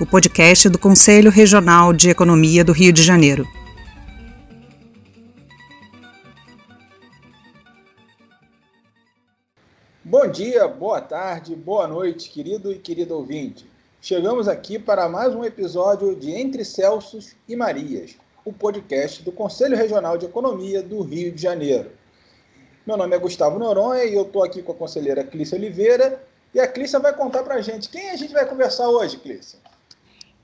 o podcast do Conselho Regional de Economia do Rio de Janeiro. Bom dia, boa tarde, boa noite, querido e querido ouvinte. Chegamos aqui para mais um episódio de Entre Celsos e Marias, o podcast do Conselho Regional de Economia do Rio de Janeiro. Meu nome é Gustavo Noronha e eu estou aqui com a conselheira Clícia Oliveira. E a Clícia vai contar para a gente. Quem a gente vai conversar hoje, Clícia?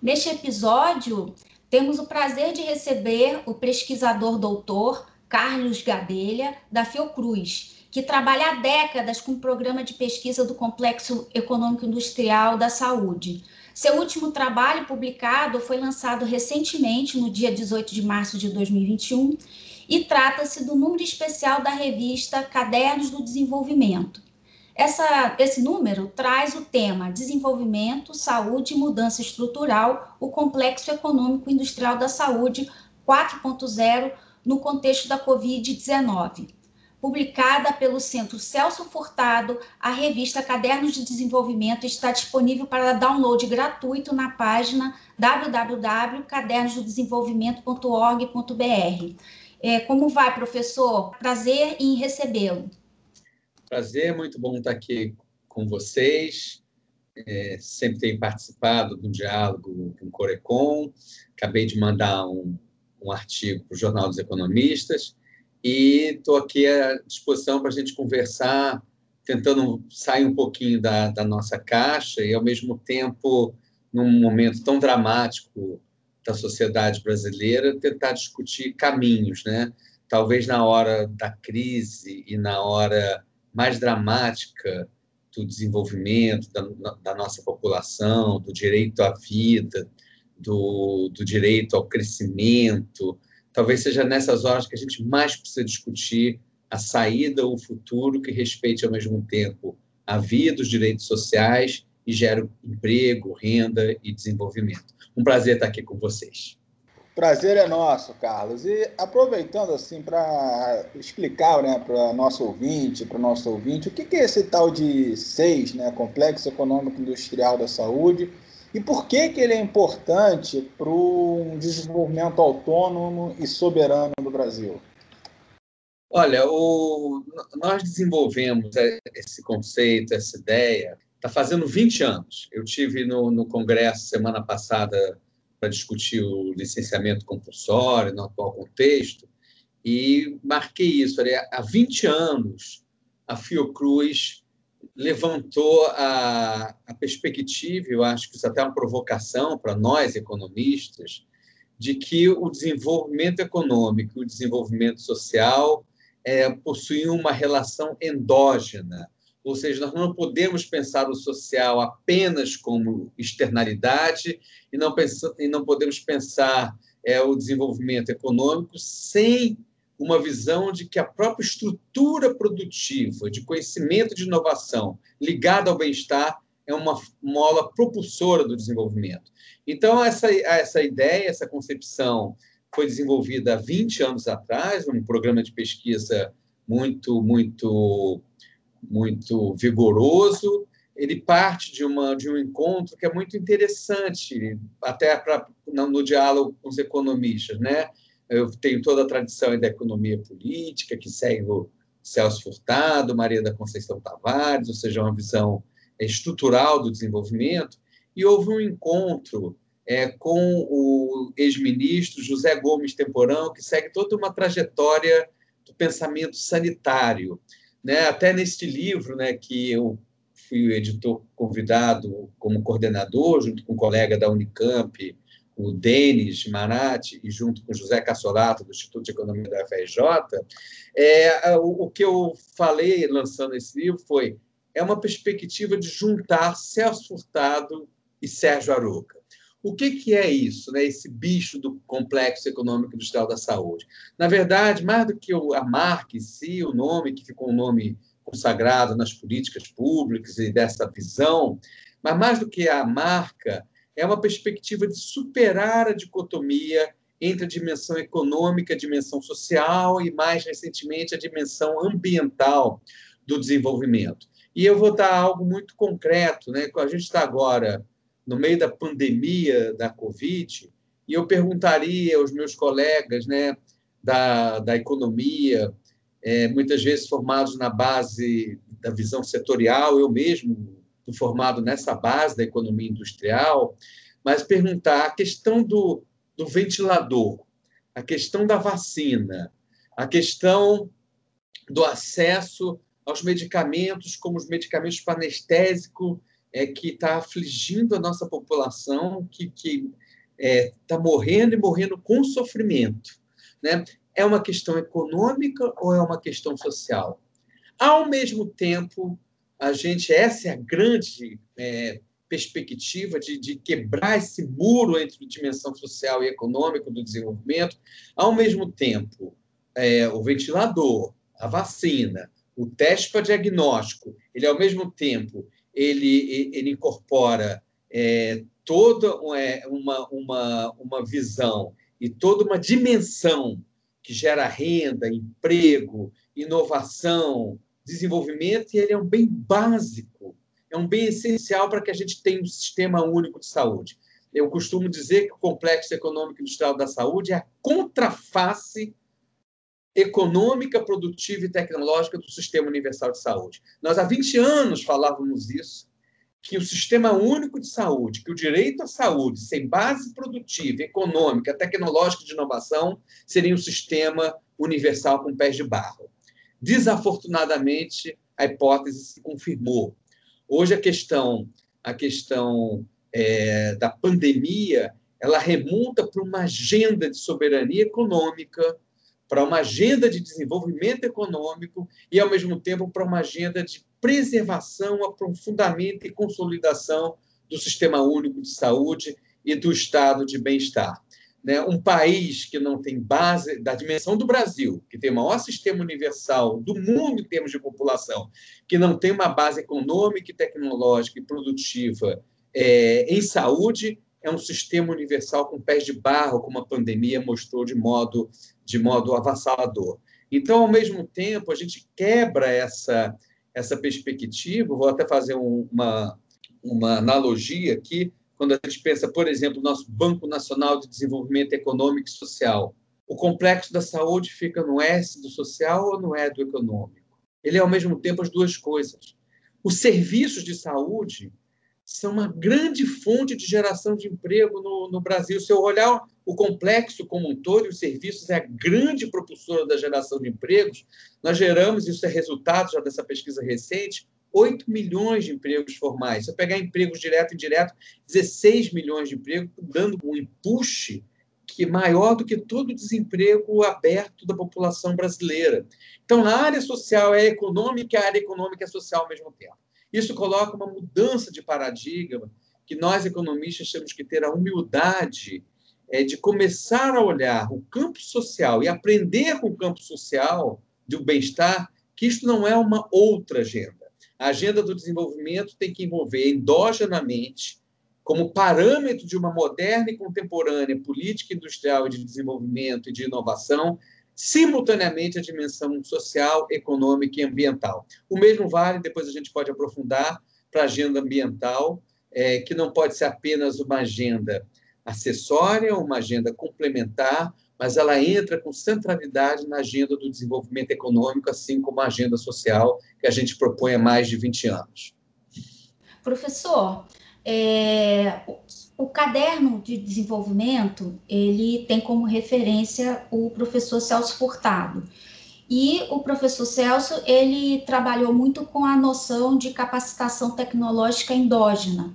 Neste episódio, temos o prazer de receber o pesquisador doutor Carlos Gadelha, da Fiocruz, que trabalha há décadas com o programa de pesquisa do Complexo Econômico Industrial da Saúde. Seu último trabalho publicado foi lançado recentemente, no dia 18 de março de 2021, e trata-se do número especial da revista Cadernos do Desenvolvimento. Essa, esse número traz o tema Desenvolvimento, Saúde e Mudança Estrutural, o Complexo Econômico Industrial da Saúde 4.0 no contexto da Covid-19 publicada pelo Centro Celso Furtado, a revista Cadernos de Desenvolvimento está disponível para download gratuito na página www.cadernosdodesenvolvimento.org.br. É, como vai, professor? Prazer em recebê-lo. Prazer, muito bom estar aqui com vocês. É, sempre tenho participado de um diálogo com o Corecon. Acabei de mandar um, um artigo para o Jornal dos Economistas e estou aqui à disposição para a gente conversar, tentando sair um pouquinho da, da nossa caixa e, ao mesmo tempo, num momento tão dramático da sociedade brasileira, tentar discutir caminhos, né? Talvez na hora da crise e na hora mais dramática do desenvolvimento da, da nossa população, do direito à vida, do, do direito ao crescimento, talvez seja nessas horas que a gente mais precisa discutir a saída ou o futuro que respeite ao mesmo tempo a vida, os direitos sociais e gere emprego, renda e desenvolvimento. Um prazer estar aqui com vocês. Prazer é nosso, Carlos. E aproveitando assim para explicar né, para nosso ouvinte, para o nosso ouvinte, o que é esse tal de SEIS, né, Complexo Econômico Industrial da Saúde, e por que, que ele é importante para um desenvolvimento autônomo e soberano do Brasil? Olha, o, nós desenvolvemos esse conceito, essa ideia, está fazendo 20 anos. Eu tive no, no Congresso semana passada para discutir o licenciamento compulsório no atual contexto e marquei isso. Falei, há 20 anos a Fiocruz levantou a, a perspectiva, eu acho que isso até é uma provocação para nós economistas, de que o desenvolvimento econômico e o desenvolvimento social é, possuem uma relação endógena, ou seja, nós não podemos pensar o social apenas como externalidade e não, pensa, e não podemos pensar é, o desenvolvimento econômico sem uma visão de que a própria estrutura produtiva de conhecimento de inovação ligada ao bem-estar é uma mola propulsora do desenvolvimento. Então, essa, essa ideia, essa concepção foi desenvolvida há 20 anos atrás, num programa de pesquisa muito, muito, muito vigoroso. Ele parte de, uma, de um encontro que é muito interessante, até pra, no, no diálogo com os economistas, né? Eu tenho toda a tradição da economia política, que segue o Celso Furtado, Maria da Conceição Tavares, ou seja, uma visão estrutural do desenvolvimento. E houve um encontro é, com o ex-ministro José Gomes Temporão, que segue toda uma trajetória do pensamento sanitário. Né? Até neste livro, né, que eu fui o editor convidado como coordenador, junto com um colega da Unicamp, o Denis Marati, e junto com José Cassolato, do Instituto de Economia da FRJ, é, o, o que eu falei lançando esse livro foi é uma perspectiva de juntar Celso Furtado e Sérgio Aroca. O que, que é isso, né? esse bicho do complexo econômico industrial da saúde? Na verdade, mais do que a marca em si, o nome, que ficou um nome consagrado nas políticas públicas e dessa visão, mas mais do que a marca, é uma perspectiva de superar a dicotomia entre a dimensão econômica, a dimensão social e, mais recentemente, a dimensão ambiental do desenvolvimento. E eu vou dar algo muito concreto. Né? A gente está agora no meio da pandemia da Covid, e eu perguntaria aos meus colegas né, da, da economia, é, muitas vezes formados na base da visão setorial, eu mesmo formado nessa base da economia industrial, mas perguntar a questão do, do ventilador, a questão da vacina, a questão do acesso aos medicamentos, como os medicamentos para anestésico, é, que está afligindo a nossa população, que está é, tá morrendo e morrendo com sofrimento. Né? É uma questão econômica ou é uma questão social? Ao mesmo tempo, a gente, essa é a grande é, perspectiva de, de, quebrar esse muro entre dimensão social e econômica do desenvolvimento, ao mesmo tempo, é, o ventilador, a vacina, o teste para diagnóstico, ele ao mesmo tempo ele, ele incorpora é, toda é, uma, uma, uma visão e toda uma dimensão que gera renda, emprego, inovação, desenvolvimento, e ele é um bem básico, é um bem essencial para que a gente tenha um sistema único de saúde. Eu costumo dizer que o complexo econômico industrial da saúde é a contraface econômica, produtiva e tecnológica do Sistema Universal de Saúde. Nós, há 20 anos, falávamos isso, que o Sistema Único de Saúde, que o direito à saúde, sem base produtiva, econômica, tecnológica de inovação, seria um sistema universal com pés de barro. Desafortunadamente, a hipótese se confirmou. Hoje, a questão, a questão é, da pandemia ela remonta para uma agenda de soberania econômica, para uma agenda de desenvolvimento econômico e, ao mesmo tempo, para uma agenda de preservação, aprofundamento e consolidação do Sistema Único de Saúde e do estado de bem-estar. Né? Um país que não tem base, da dimensão do Brasil, que tem o maior sistema universal do mundo em termos de população, que não tem uma base econômica, tecnológica e produtiva é, em saúde, é um sistema universal com pés de barro, como a pandemia mostrou de modo, de modo avassalador. Então, ao mesmo tempo, a gente quebra essa, essa perspectiva. Vou até fazer um, uma, uma analogia aqui. Quando a gente pensa, por exemplo, no nosso Banco Nacional de Desenvolvimento Econômico e Social, o complexo da saúde fica no S do social ou no E do econômico? Ele é, ao mesmo tempo, as duas coisas. Os serviços de saúde são uma grande fonte de geração de emprego no, no Brasil. Se eu olhar o complexo como um todo, os serviços é a grande propulsora da geração de empregos, nós geramos, isso é resultado já dessa pesquisa recente, 8 milhões de empregos formais. Se eu pegar empregos direto e indireto, 16 milhões de empregos, dando um empuxe que é maior do que todo o desemprego aberto da população brasileira. Então, a área social é econômica, a área econômica é social ao mesmo tempo. Isso coloca uma mudança de paradigma que nós, economistas, temos que ter a humildade é, de começar a olhar o campo social e aprender com o campo social do bem-estar, que isto não é uma outra agenda. A agenda do desenvolvimento tem que envolver endogenamente, como parâmetro de uma moderna e contemporânea política industrial de desenvolvimento e de inovação, simultaneamente a dimensão social, econômica e ambiental. O mesmo vale, depois a gente pode aprofundar, para a agenda ambiental, é, que não pode ser apenas uma agenda acessória, uma agenda complementar, mas ela entra com centralidade na agenda do desenvolvimento econômico, assim como a agenda social que a gente propõe há mais de 20 anos. Professor, é, o caderno de desenvolvimento, ele tem como referência o professor Celso Furtado. E o professor Celso, ele trabalhou muito com a noção de capacitação tecnológica endógena.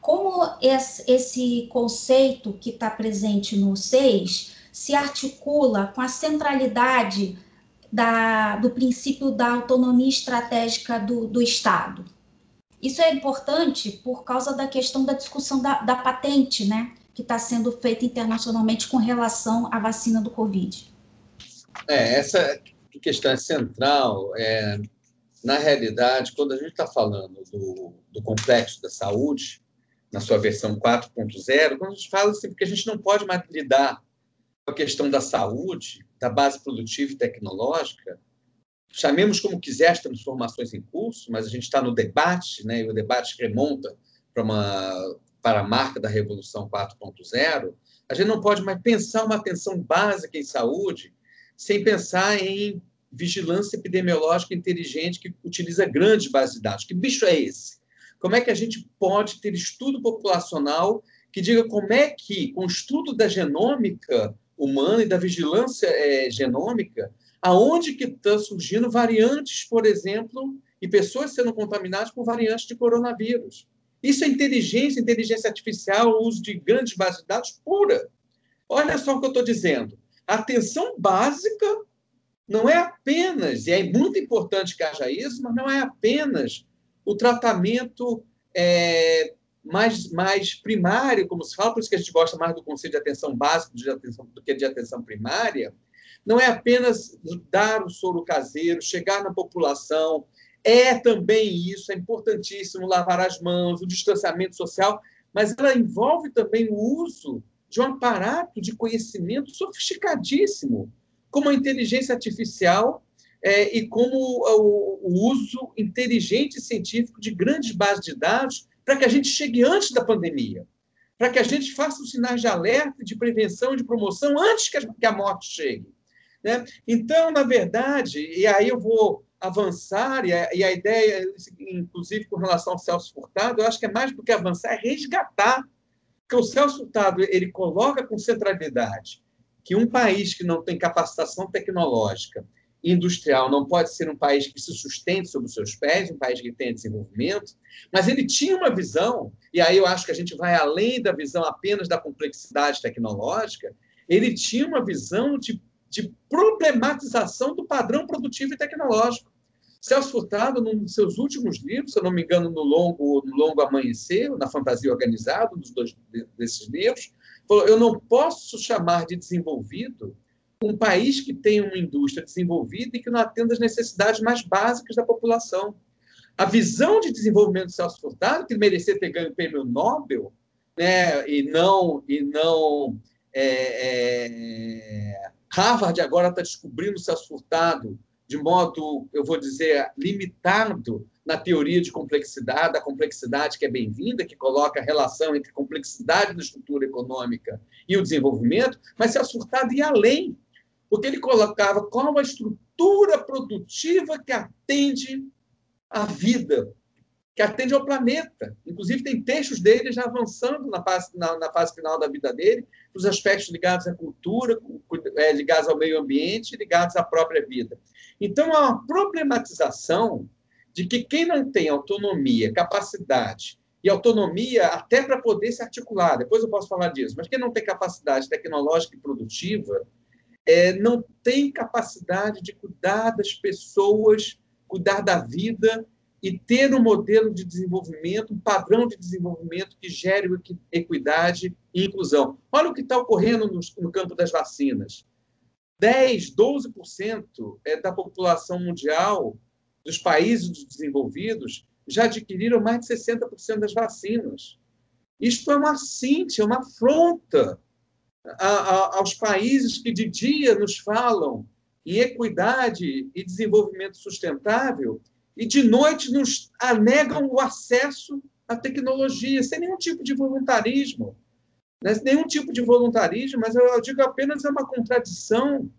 Como esse conceito que está presente no SEIS se articula com a centralidade da, do princípio da autonomia estratégica do, do Estado? Isso é importante por causa da questão da discussão da, da patente, né? Que está sendo feita internacionalmente com relação à vacina do Covid. É, essa questão é central. É, na realidade, quando a gente está falando do, do complexo da saúde, na sua versão 4.0, quando a gente fala assim, porque a gente não pode mais lidar com a questão da saúde, da base produtiva e tecnológica, chamemos como quiser as transformações em curso, mas a gente está no debate, né, e o debate remonta para, uma, para a marca da Revolução 4.0, a gente não pode mais pensar uma atenção básica em saúde sem pensar em vigilância epidemiológica inteligente que utiliza grandes bases de dados. Que bicho é esse? Como é que a gente pode ter estudo populacional que diga como é que, com o estudo da genômica humana e da vigilância é, genômica, aonde que estão surgindo variantes, por exemplo, e pessoas sendo contaminadas por variantes de coronavírus. Isso é inteligência, inteligência artificial, uso de grandes bases de dados pura. Olha só o que eu estou dizendo. A atenção básica não é apenas, e é muito importante que haja isso, mas não é apenas o tratamento é, mais, mais primário, como se fala, por isso que a gente gosta mais do conceito de atenção básica do que de atenção primária, não é apenas dar o soro caseiro, chegar na população, é também isso, é importantíssimo lavar as mãos, o distanciamento social, mas ela envolve também o uso de um aparato de conhecimento sofisticadíssimo, como a inteligência artificial é, e como o, o uso inteligente e científico de grandes bases de dados para que a gente chegue antes da pandemia, para que a gente faça os sinais de alerta, de prevenção de promoção antes que a, que a morte chegue. Né? Então, na verdade, e aí eu vou avançar, e a, e a, ideia, inclusive com relação ao Celso Furtado, eu acho que é mais do que avançar, é resgatar. Porque o Celso Furtado ele coloca com centralidade que um país que não tem capacitação tecnológica industrial não pode ser um país que se sustente sobre os seus pés, um país que tenha desenvolvimento, mas ele tinha uma visão, e aí eu acho que a gente vai além da visão apenas da complexidade tecnológica, ele tinha uma visão de, de problematização do padrão produtivo e tecnológico. Celso Furtado, num dos seus últimos livros, se eu não me engano, no Longo, no longo Amanhecer, na Fantasia Organizada, dos dois desses livros, falou: eu não posso chamar de desenvolvido um país que tem uma indústria desenvolvida e que não atenda às necessidades mais básicas da população. A visão de desenvolvimento do Celso Furtado, que merecia ter ganho o prêmio Nobel, né, e não, e não é, é, Harvard agora está descobrindo o Celso Furtado de modo, eu vou dizer, limitado na teoria de complexidade, a complexidade que é bem-vinda, que coloca a relação entre complexidade da estrutura econômica e o desenvolvimento, mas se Furtado ia além, porque ele colocava qual a estrutura produtiva que atende à vida, que atende ao planeta. Inclusive, tem textos dele já avançando na fase, na, na fase final da vida dele, os aspectos ligados à cultura, é, ligados ao meio ambiente, ligados à própria vida. Então, há uma problematização de que quem não tem autonomia, capacidade e autonomia até para poder se articular, depois eu posso falar disso, mas quem não tem capacidade tecnológica e produtiva, é, não tem capacidade de cuidar das pessoas, cuidar da vida e ter um modelo de desenvolvimento, um padrão de desenvolvimento que gere equidade e inclusão. Olha o que está ocorrendo no, no campo das vacinas. 10, 12% é da população mundial dos países desenvolvidos já adquiriram mais de 60% das vacinas. Isto é uma cinte, é uma afronta aos países que de dia nos falam em equidade e desenvolvimento sustentável e de noite nos anegam o acesso à tecnologia, sem nenhum tipo de voluntarismo. Né? Nenhum tipo de voluntarismo, mas eu digo apenas é uma contradição,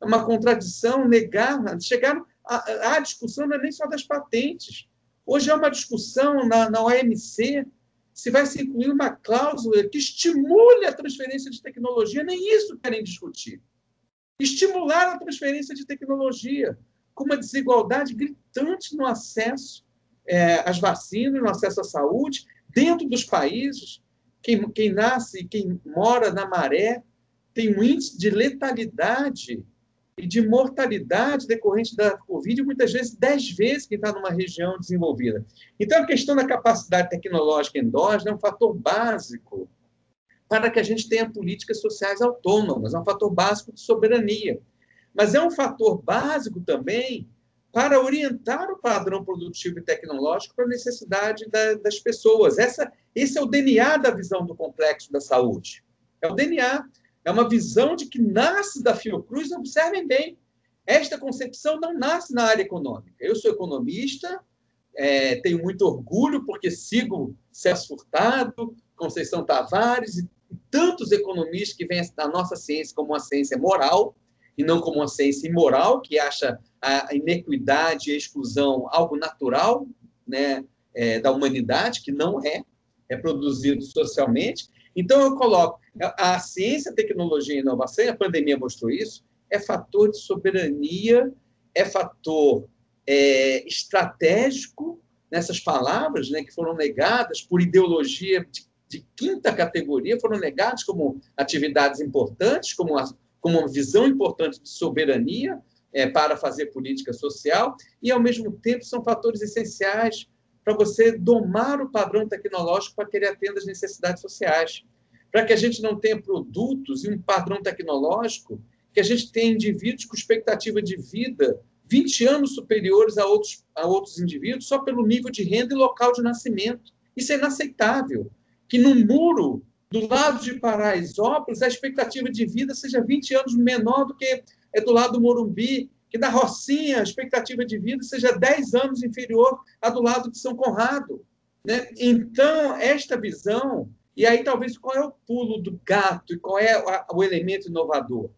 é uma contradição negar, chegar a, a discussão não é nem só das patentes. Hoje é uma discussão na, na OMC se vai se incluir uma cláusula que estimule a transferência de tecnologia, nem isso querem discutir. Estimular a transferência de tecnologia, com uma desigualdade gritante no acesso é, às vacinas, no acesso à saúde, dentro dos países. Quem, quem nasce, quem mora na maré, tem um índice de letalidade e de mortalidade decorrente da Covid, muitas vezes dez vezes quem está numa região desenvolvida. Então, a questão da capacidade tecnológica endógena é um fator básico para que a gente tenha políticas sociais autônomas, é um fator básico de soberania. Mas é um fator básico também para orientar o padrão produtivo e tecnológico para a necessidade da, das pessoas. Essa, esse é o DNA da visão do complexo da saúde. É o DNA. É uma visão de que nasce da Fiocruz, observem bem, esta concepção não nasce na área econômica. Eu sou economista, é, tenho muito orgulho porque sigo Celso Furtado, Conceição Tavares e tantos economistas que vêm da nossa ciência como uma ciência moral e não como uma ciência imoral, que acha a inequidade e a exclusão algo natural né, é, da humanidade, que não é, é produzido socialmente. Então, eu coloco a ciência, tecnologia e inovação, e a pandemia mostrou isso, é fator de soberania, é fator é, estratégico nessas palavras né, que foram negadas por ideologia de, de, quinta categoria, foram negadas como atividades importantes, como, a, como uma visão importante de soberania é, para fazer política social, e, ao mesmo tempo, são fatores essenciais para você domar o padrão tecnológico para que ele atenda às necessidades sociais. Para que a gente não tenha produtos e um padrão tecnológico que a gente tenha indivíduos com expectativa de vida 20 anos superiores a outros, a outros indivíduos só pelo nível de renda e local de nascimento. Isso é inaceitável. Que no muro do lado de Paraisópolis a expectativa de vida seja 20 anos menor do que é do lado do Morumbi, que da Rocinha a expectativa de vida seja 10 anos inferior à do lado de São Conrado. Né? Então, esta visão, e aí talvez qual é o pulo do gato e qual é o elemento inovador?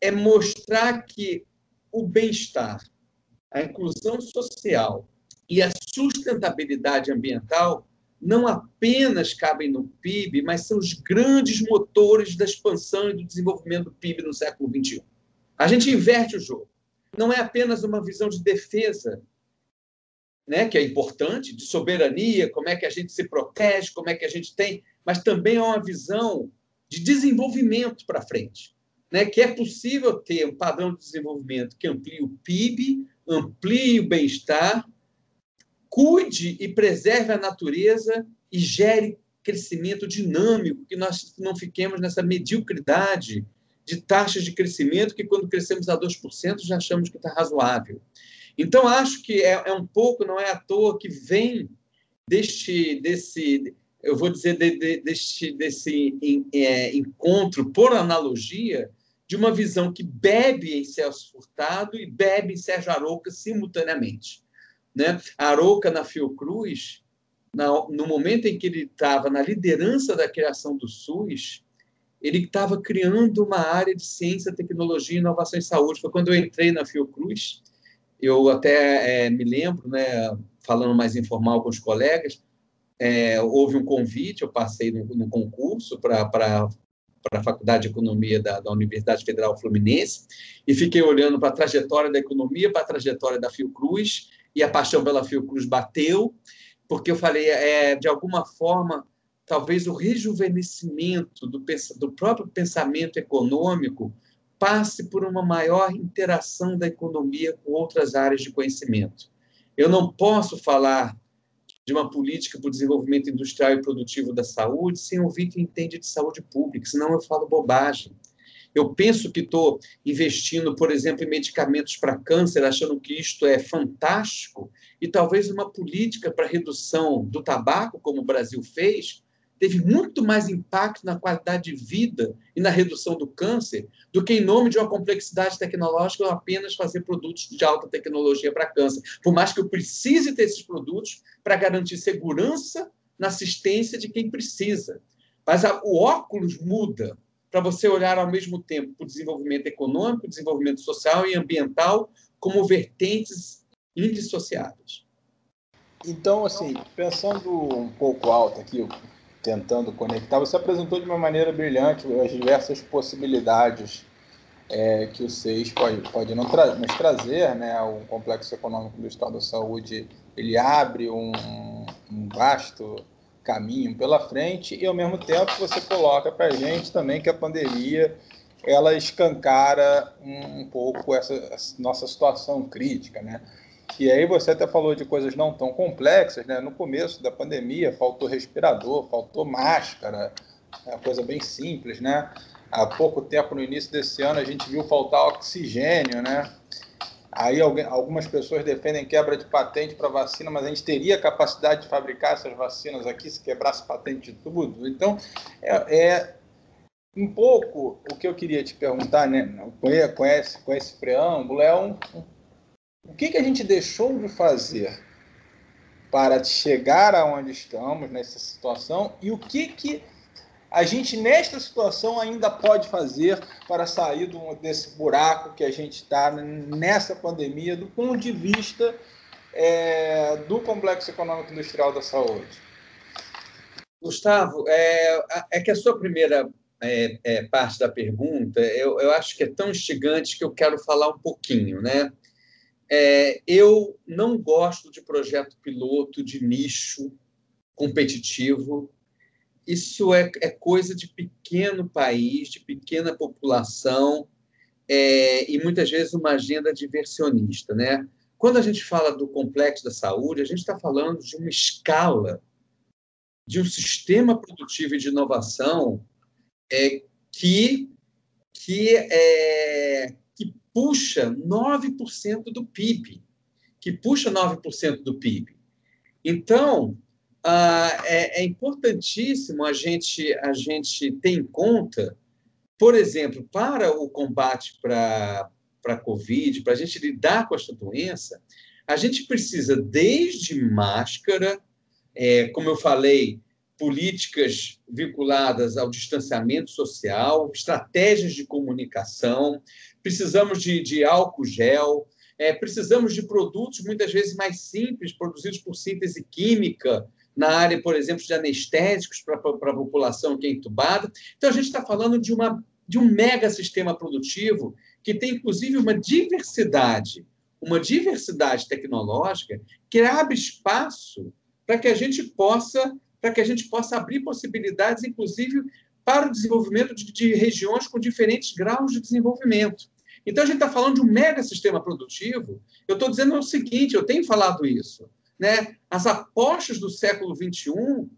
É mostrar que o bem-estar, a inclusão social e a sustentabilidade ambiental não apenas cabem no PIB, mas são os grandes motores da expansão e do desenvolvimento do PIB no século XXI. A gente inverte o jogo não é apenas uma visão de defesa, né, que é importante, de soberania, como é que a gente se protege, como é que a gente tem, mas também é uma visão de desenvolvimento para frente, né, que é possível ter um padrão de desenvolvimento que amplie o PIB, amplie o bem-estar, cuide e preserve a natureza e gere crescimento dinâmico, que nós não fiquemos nessa mediocridade de taxas de crescimento que, quando crescemos a 2%, já achamos que está razoável. Então, acho que é, é, um pouco, não é à toa, que vem deste, desse, eu vou dizer, de, de, deste, desse é, encontro, por analogia, de uma visão que bebe em Celso Furtado e bebe em Sérgio Arouca simultaneamente. Né? A Arouca, na Fiocruz, no momento em que ele estava na liderança da criação do SUS, ele estava criando uma área de ciência, tecnologia, inovação e saúde. Foi quando eu entrei na Fiocruz, eu até é, me lembro, né, falando mais informal com os colegas, é, houve um convite, eu passei no, no concurso para a Faculdade de Economia da, da, Universidade Federal Fluminense e fiquei olhando para a trajetória da economia, para a trajetória da Fiocruz, e a paixão pela Fiocruz bateu, porque eu falei, é, de alguma forma, talvez o rejuvenescimento do, do próprio pensamento econômico passe por uma maior interação da economia com outras áreas de conhecimento. Eu não posso falar de uma política para o desenvolvimento industrial e produtivo da saúde sem ouvir quem entende de saúde pública, senão eu falo bobagem. Eu penso que estou investindo, por exemplo, em medicamentos para câncer, achando que isto é fantástico, e talvez uma política para redução do tabaco, como o Brasil fez, teve muito mais impacto na qualidade de vida e na redução do câncer do que em nome de uma complexidade tecnológica apenas fazer produtos de alta tecnologia para câncer. Por mais que eu precise ter esses produtos para garantir segurança na assistência de quem precisa. Mas a, o óculos muda para você olhar ao mesmo tempo para o desenvolvimento econômico, desenvolvimento social e ambiental como vertentes indissociáveis. Então, assim, pensando um pouco alto aqui, tentando conectar. Você apresentou de uma maneira brilhante as diversas possibilidades é, que o SEIS pode, pode não tra nos trazer, né? O complexo econômico do Estado da Saúde ele abre um, um vasto caminho pela frente e ao mesmo tempo você coloca para a gente também que a pandemia ela escancara um, pouco essa, essa, nossa situação crítica, né? E aí você até falou de coisas não tão complexas, né? No começo da pandemia faltou respirador, faltou máscara, é uma coisa bem simples, né? Há pouco tempo, no início desse ano, a gente viu faltar oxigênio, né? Aí algumas pessoas defendem quebra de patente para vacina, mas a gente teria capacidade de fabricar essas vacinas aqui se quebrasse patente de tudo. Então, é, é um pouco o que eu queria te perguntar, né? Com esse, com esse preâmbulo, é um, o que, que a gente deixou de fazer para chegar aonde estamos nessa situação e o que, que a gente, nesta situação, ainda pode fazer para sair desse buraco que a gente está nessa pandemia, do ponto de vista é, do complexo econômico industrial da saúde? Gustavo, é, é que a sua primeira é, é, parte da pergunta eu, eu acho que é tão instigante que eu quero falar um pouquinho, né? É, eu não gosto de projeto piloto de nicho competitivo isso é, é coisa de pequeno país, de pequena população, é, e muitas vezes uma agenda diversionista. Né? Quando a gente fala do complexo da saúde, a gente está falando de uma escala, de um sistema produtivo e de inovação é, que, que, é, que puxa 9% do PIB, que puxa 9% do PIB. Então, ah, é, é, importantíssimo a gente, a gente ter em conta, por exemplo, para o combate para a Covid, para a gente lidar com esta doença, a gente precisa desde máscara, é, como eu falei, políticas vinculadas ao distanciamento social, estratégias de comunicação, precisamos de, de álcool gel, é, precisamos de produtos muitas vezes mais simples, produzidos por síntese química, na área, por exemplo, de anestésicos para a população que é entubada. Então, a gente está falando de, uma, de um mega sistema produtivo que tem, inclusive, uma diversidade, uma diversidade tecnológica que abre espaço para que a gente possa para que a gente possa abrir possibilidades, inclusive, para o desenvolvimento de, de regiões com diferentes graus de desenvolvimento. Então, a gente está falando de um mega sistema produtivo. Eu estou dizendo o seguinte: eu tenho falado isso né, as apostas do século XXI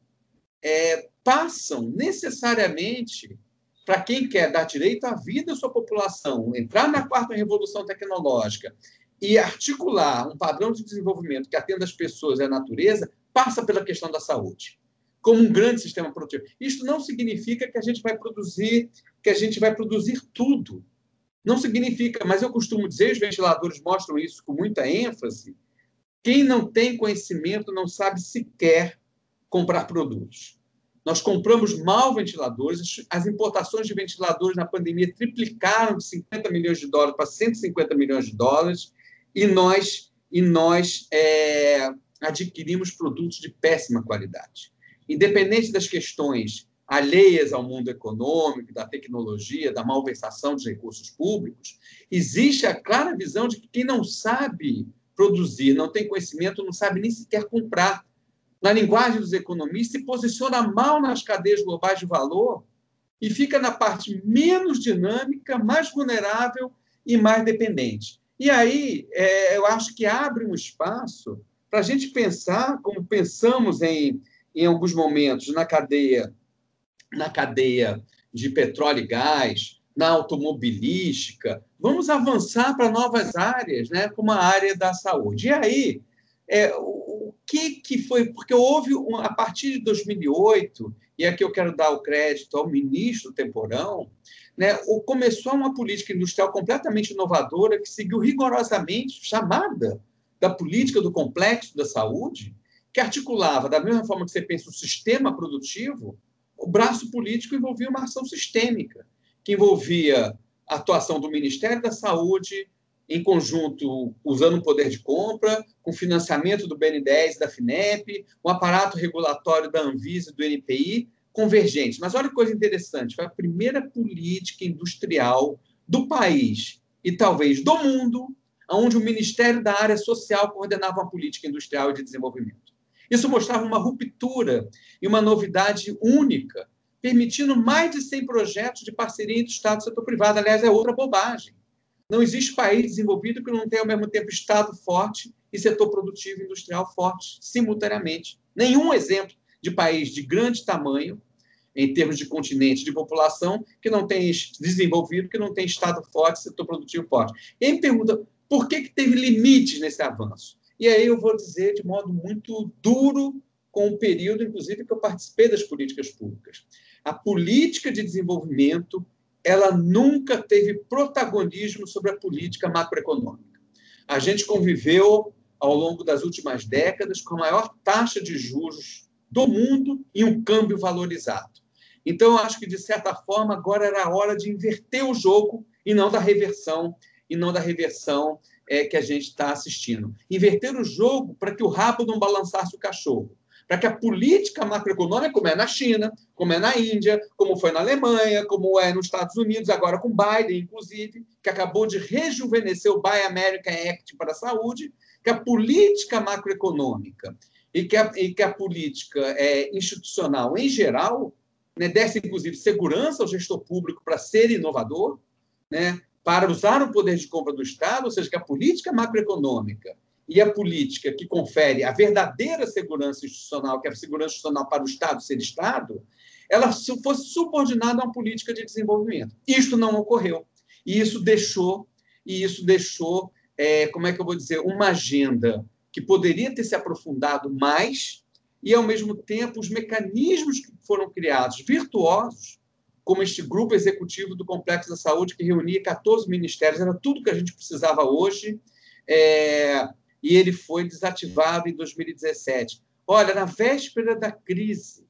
é, passam necessariamente para quem quer dar direito à vida à sua população, entrar na quarta revolução tecnológica e articular um padrão de desenvolvimento que atenda as pessoas e a natureza, passa pela questão da saúde, como um grande sistema produtivo. Isso não significa que a gente vai produzir, que a gente vai produzir tudo. Não significa, mas eu costumo dizer, os ventiladores mostram isso com muita ênfase, quem não tem conhecimento não sabe sequer comprar produtos. Nós compramos mal ventiladores, as importações de ventiladores na pandemia triplicaram de 50 milhões de dólares para 150 milhões de dólares, e nós, e nós é, adquirimos produtos de péssima qualidade. Independente das questões alheias ao mundo econômico, da tecnologia, da malversação dos recursos públicos, existe a clara visão de que quem não sabe produzir, não tem conhecimento, não sabe nem sequer comprar. Na linguagem dos economistas, se posiciona mal nas cadeias globais de valor e fica na parte menos dinâmica, mais vulnerável e mais dependente. E aí, é, eu acho que abre um espaço para a gente pensar, como pensamos em, em alguns momentos na cadeia, na cadeia de petróleo e gás, na automobilística, vamos avançar para novas áreas, né, como a área da saúde. E aí, é, o, que, que foi? Porque houve, um, a partir de 2008, e aqui eu quero dar o crédito ao ministro Temporão, né, começou uma política industrial completamente inovadora que seguiu rigorosamente chamada da política do complexo da saúde, que articulava, da mesma forma que você pensa o sistema produtivo, o braço político envolvia uma ação sistêmica que envolvia a atuação do Ministério da Saúde, em conjunto, usando o poder de compra, com financiamento do BN10 e da FINEP, o aparato regulatório da Anvisa e do NPI, convergente. Mas olha que coisa interessante, foi a primeira política industrial do país e talvez do mundo, onde o Ministério da Área Social coordenava uma política industrial de desenvolvimento. Isso mostrava uma ruptura e uma novidade única permitindo mais de 100 projetos de parceria entre Estado e setor privado. Aliás, é outra bobagem. Não existe país desenvolvido que não tenha, ao mesmo tempo, Estado forte e setor produtivo industrial forte, simultaneamente. Nenhum exemplo de país de grande tamanho, em termos de continente, de população, que não tem desenvolvido, que não tem Estado forte, setor produtivo forte. E aí me pergunta, por que, que teve limites nesse avanço? E aí eu vou dizer de modo muito duro, com o período, inclusive, que eu participei das políticas públicas. A política de desenvolvimento ela nunca teve protagonismo sobre a política macroeconômica. A gente conviveu ao longo das últimas décadas com a maior taxa de juros do mundo e um câmbio valorizado. Então, eu acho que, de certa forma, agora era a hora de inverter o jogo e não da reversão, e não da reversão é, que a gente está assistindo. Inverter o jogo para que o rabo não balançasse o cachorro para que a política macroeconômica, como é na China, como é na Índia, como foi na Alemanha, como é nos Estados Unidos, agora com Biden, inclusive, que acabou de rejuvenescer o Buy American Act para a saúde, que a política macroeconômica e que a, e que a política é, institucional, em geral, né, desse, inclusive, segurança ao gestor público para ser inovador, né, para usar o poder de compra do Estado, ou seja, que a política macroeconômica e a política que confere a verdadeira segurança institucional, que é a segurança institucional para o Estado ser Estado, ela fosse subordinada a uma política de desenvolvimento. Isto não ocorreu. E isso deixou, e isso deixou, é, como é que eu vou dizer, uma agenda que poderia ter se aprofundado mais e, ao mesmo tempo, os mecanismos que foram criados, virtuosos, como este grupo executivo do Complexo da Saúde, que reunia 14 ministérios, era tudo que a gente precisava hoje. É, e ele foi desativado em 2017. Olha, na véspera da crise,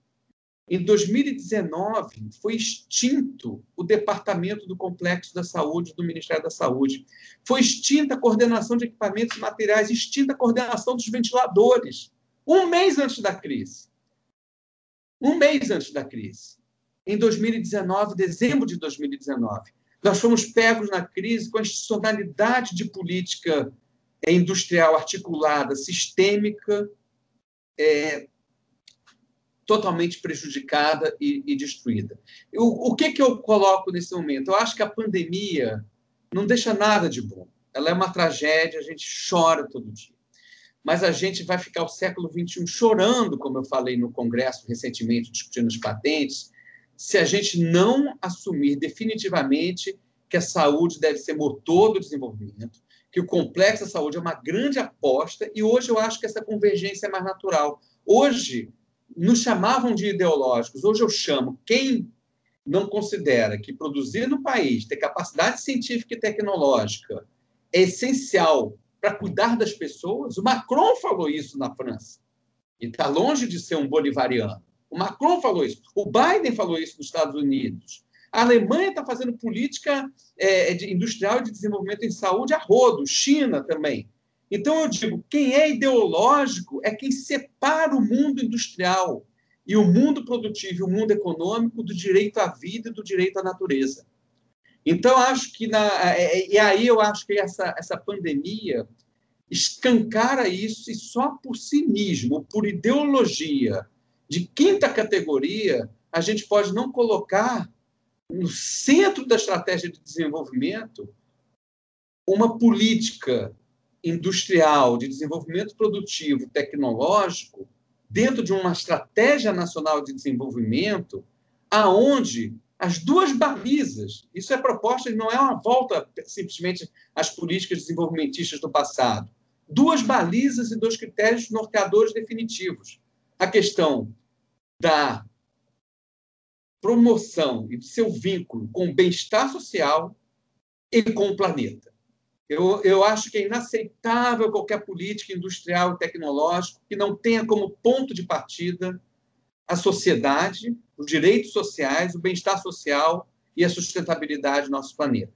em 2019, foi extinto o departamento do Complexo da Saúde do Ministério da Saúde. Foi extinta a coordenação de equipamentos e materiais, extinta a coordenação dos ventiladores. Um mês antes da crise. Um mês antes da crise. Em 2019, dezembro de 2019. Nós fomos pegos na crise com a institucionalidade de política é industrial articulada, sistêmica, é, totalmente prejudicada e, e destruída. o que, que eu coloco nesse momento? Eu acho que a pandemia não deixa nada de bom. Ela é uma tragédia, a gente chora todo dia. Mas a gente vai ficar o século XXI chorando, como eu falei no Congresso recentemente, discutindo as patentes, se a gente não assumir definitivamente que a saúde deve ser motor do desenvolvimento, que o complexo da saúde é uma grande aposta e hoje eu acho que essa convergência é mais natural. Hoje nos chamavam de ideológicos, hoje eu chamo quem não considera que produzir no país, ter capacidade científica e tecnológica é essencial para cuidar das pessoas. O Macron falou isso na França. E está longe de ser um bolivariano. O Macron falou isso. O Biden falou isso nos Estados Unidos. A Alemanha está fazendo política é, de industrial de desenvolvimento em saúde a rodo, China também. Então, eu digo: quem é ideológico é quem separa o mundo industrial e o mundo produtivo o mundo econômico do direito à vida e do direito à natureza. Então, acho que. Na, é, é, e aí eu acho que essa, essa pandemia escancara isso e só por cinismo, por ideologia de quinta categoria, a gente pode não colocar no centro da estratégia de desenvolvimento uma política industrial de desenvolvimento produtivo tecnológico dentro de uma estratégia nacional de desenvolvimento aonde as duas balizas, isso é proposta, não é uma volta simplesmente às políticas desenvolvimentistas do passado. Duas balizas e dois critérios norteadores definitivos. A questão da promoção e do seu vínculo com o bem-estar social e com o planeta. Eu, eu acho que é inaceitável qualquer política industrial e tecnológica que não tenha como ponto de partida a sociedade, os direitos sociais, o bem-estar social e a sustentabilidade do nosso planeta.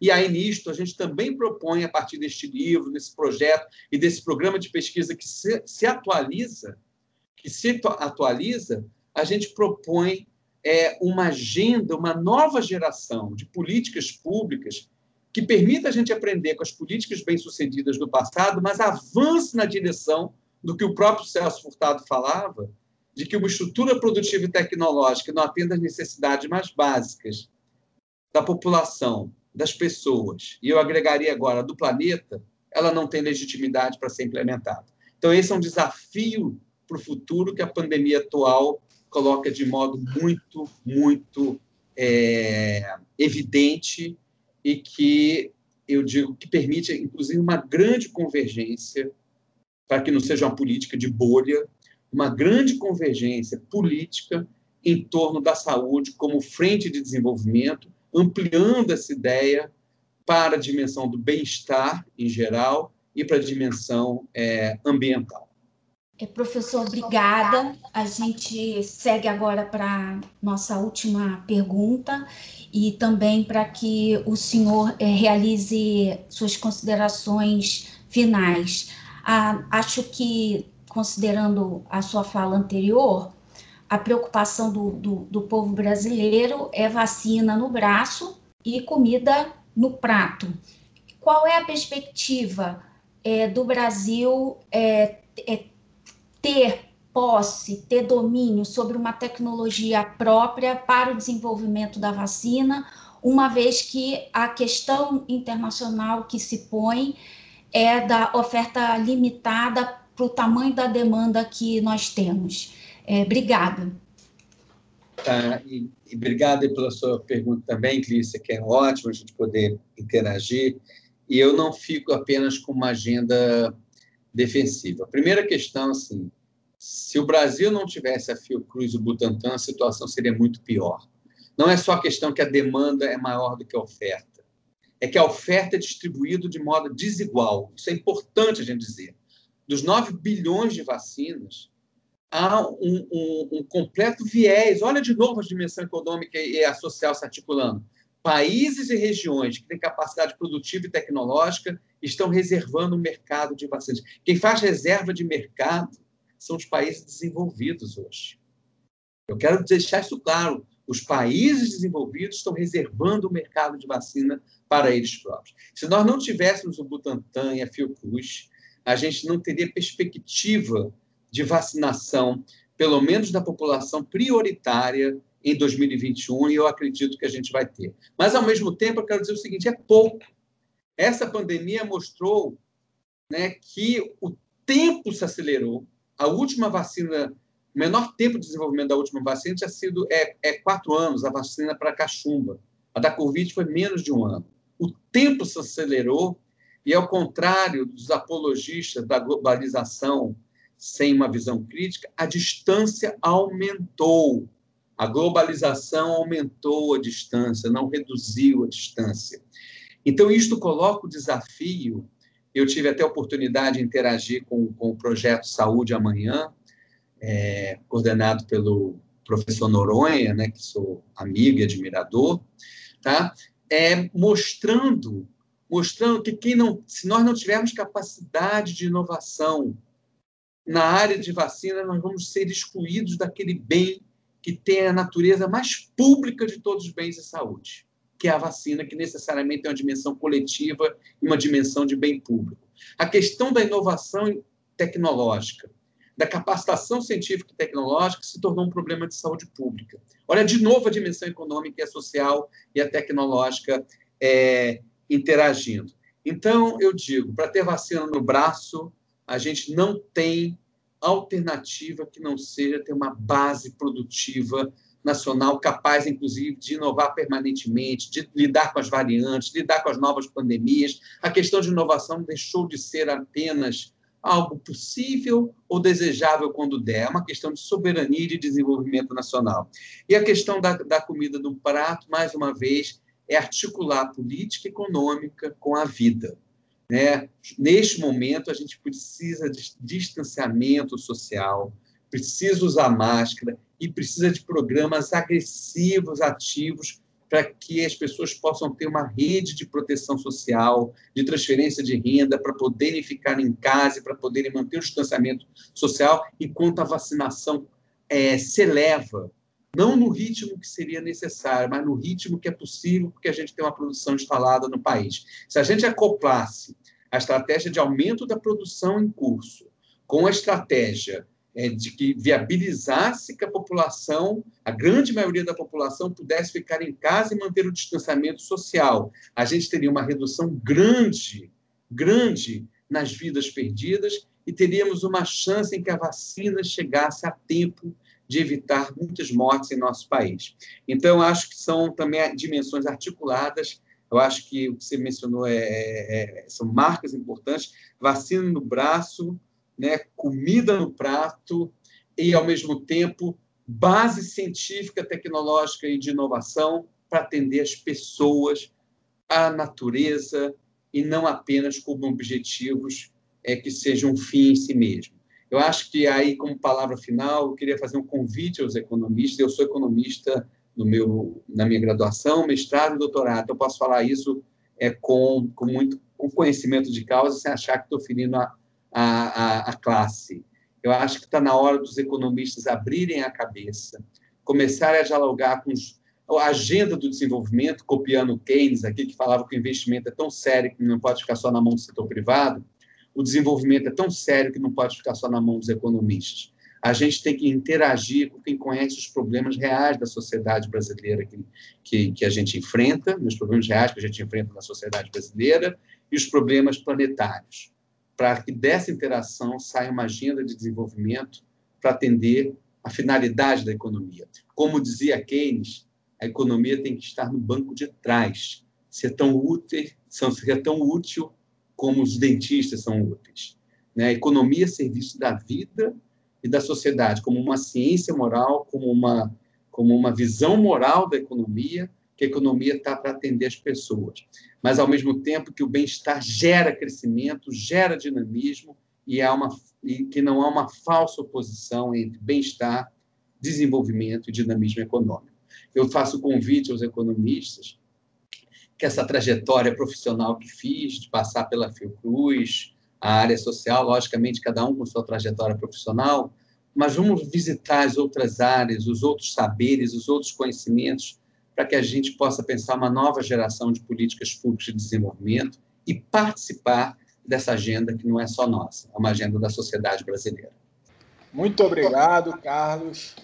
E aí, nisto, a gente também propõe, a partir deste livro, desse projeto e desse programa de pesquisa que se, se atualiza, que se atualiza, a gente propõe é, uma agenda, uma nova geração de políticas públicas que permita a gente aprender com as políticas bem-sucedidas do passado, mas avance na direção do que o próprio Celso Furtado falava, de que uma estrutura produtiva e tecnológica não atenda às necessidades mais básicas da população, das pessoas, e eu agregaria agora do planeta, ela não tem legitimidade para ser implementada. Então, esse é um desafio para o futuro que a pandemia atual coloca de modo muito, muito é, evidente e que eu digo que permite, inclusive, uma grande convergência, para que não seja uma política de bolha, uma grande convergência política em torno da saúde como frente de desenvolvimento, ampliando essa ideia para a dimensão do bem-estar em geral e para a dimensão é, ambiental. É, professor, obrigada. A gente segue agora para nossa última pergunta e também para que o senhor é, realize suas considerações finais. Ah, acho que, considerando a sua fala anterior, a preocupação do, do, do povo brasileiro é vacina no braço e comida no prato. Qual é a perspectiva é, do Brasil é, é, ter posse, ter domínio sobre uma tecnologia própria para o desenvolvimento da vacina, uma vez que a questão internacional que se põe é da oferta limitada para o tamanho da demanda que nós temos. É, obrigada. Tá, e, e obrigado pela sua pergunta também, Clícia, que é ótimo a gente poder interagir. E eu não fico apenas com uma agenda defensiva. A primeira questão, assim, se o Brasil não tivesse a Fiocruz e o Butantan, a situação seria muito pior. Não é só a questão que a demanda é maior do que a oferta, é que a oferta é distribuída de modo desigual. Isso é importante a gente dizer. Dos 9 bilhões de vacinas, há um, um, um completo viés. Olha de novo a dimensão econômica e a social se articulando. Países e regiões que têm capacidade produtiva e tecnológica estão reservando o mercado de vacinas. Quem faz reserva de mercado são os países desenvolvidos hoje. Eu quero deixar isso claro. Os países desenvolvidos estão reservando o mercado de vacina para eles próprios. Se nós não tivéssemos o Butantan e a Fiocruz, a gente não teria perspectiva de vacinação, pelo menos da população prioritária em 2021, e eu acredito que a gente vai ter. Mas, ao mesmo tempo, eu quero dizer o seguinte: é pouco. Essa pandemia mostrou né, que o tempo se acelerou, a última vacina, o menor tempo de desenvolvimento da última vacina tinha sido é, é quatro anos, a vacina para cachumba. A da Covid foi menos de um ano. O tempo se acelerou e, ao contrário dos apologistas da globalização sem uma visão crítica, a distância aumentou. A globalização aumentou a distância, não reduziu a distância. Então, isto coloca o desafio eu tive até a oportunidade de interagir com, com o projeto Saúde Amanhã, é, coordenado pelo professor Noronha, né, que sou amigo e admirador, tá? É, mostrando, mostrando que quem não, se nós não tivermos capacidade de inovação na área de vacina, nós vamos ser excluídos daquele bem que tem a natureza mais pública de todos os bens de saúde que é a vacina, que necessariamente tem uma dimensão coletiva e uma dimensão de bem público. A questão da inovação tecnológica, da capacitação científica e tecnológica se tornou um problema de saúde pública. Olha, de novo, a dimensão econômica e a social e a tecnológica é, interagindo. Então, eu digo, para ter vacina no braço, a gente não tem alternativa que não seja ter uma base produtiva nacional capaz, inclusive, de inovar permanentemente, de lidar com as variantes, lidar com as novas pandemias. A questão de inovação deixou de ser apenas algo possível ou desejável quando der, é uma questão de soberania e de desenvolvimento nacional. E a questão da, da comida do prato, mais uma vez, é articular política econômica com a vida. Né? Neste momento, a gente precisa de distanciamento social, precisa usar máscara, e precisa de programas agressivos, ativos, para que as pessoas possam ter uma rede de proteção social, de transferência de renda, para poderem ficar em casa, para poderem manter o distanciamento social, enquanto a vacinação é, se eleva, não no ritmo que seria necessário, mas no ritmo que é possível, porque a gente tem uma produção instalada no país. Se a gente acoplasse a estratégia de aumento da produção em curso com a estratégia é, de que viabilizasse que a população, a grande maioria da população, pudesse ficar em casa e manter o distanciamento social. A gente teria uma redução grande, grande nas vidas perdidas e teríamos uma chance em que a vacina chegasse a tempo de evitar muitas mortes em nosso país. Então, acho que são também dimensões articuladas. Eu acho que o que você mencionou é, é, é são marcas importantes. Vacina no braço, né, comida no prato e, ao mesmo tempo, base científica, tecnológica e de inovação para atender as pessoas, a natureza, e não apenas como objetivos é, que sejam um fim em si mesmo. Eu acho que aí, como palavra final, eu queria fazer um convite aos economistas. Eu sou economista no meu, na minha graduação, mestrado e doutorado. Eu posso falar isso é, com, com muito com conhecimento de causa, sem achar que estou ferindo a, a, a, classe. Eu acho que está na hora dos economistas abrirem a cabeça, começarem a dialogar com os, a agenda do desenvolvimento, copiando Keynes aqui, que falava que o investimento é tão sério que não pode ficar só na mão do setor privado, o desenvolvimento é tão sério que não pode ficar só na mão dos economistas. A gente tem que interagir com quem conhece os problemas reais da sociedade brasileira que, que, que a gente enfrenta, os problemas reais que a gente enfrenta na sociedade brasileira e os problemas planetários para que dessa interação saia uma agenda de desenvolvimento para atender a finalidade da economia. Como dizia Keynes, a economia tem que estar no banco de trás, ser tão útil, ser tão útil como os dentistas são úteis. Né? A economia é serviço da vida e da sociedade, como uma ciência moral, como uma, como uma visão moral da economia, que a economia está para atender as pessoas mas ao mesmo tempo que o bem-estar gera crescimento, gera dinamismo e, há uma, e que não há uma falsa oposição entre bem-estar, desenvolvimento e dinamismo econômico. Eu faço convite aos economistas que essa trajetória profissional que fiz, de passar pela Fiocruz, a área social, logicamente, cada um com sua trajetória profissional, mas vamos visitar as outras áreas, os outros saberes, os outros conhecimentos para que a gente possa pensar uma nova geração de políticas públicas de desenvolvimento e participar dessa agenda que não é só nossa, é uma agenda da sociedade brasileira. Muito obrigado, Carlos.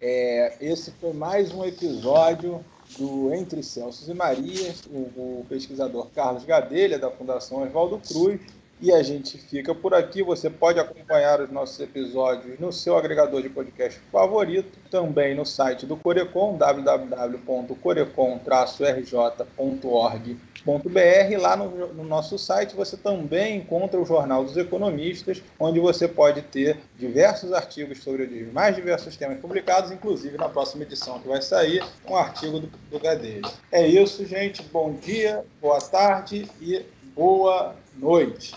É, esse foi mais um episódio do Entre Celsos e Marias, o, o pesquisador Carlos Gadelha, da Fundação Oswaldo Cruz, e a gente fica por aqui. Você pode acompanhar os nossos episódios no seu agregador de podcast favorito, também no site do Corecon, www.corecon-rj.org.br. Lá no, no, nosso site você também encontra o Jornal dos Economistas, onde você pode ter diversos artigos sobre os mais diversos temas publicados, inclusive na próxima edição que vai sair, um artigo do, do. É isso, gente. Bom dia, boa tarde e boa noite.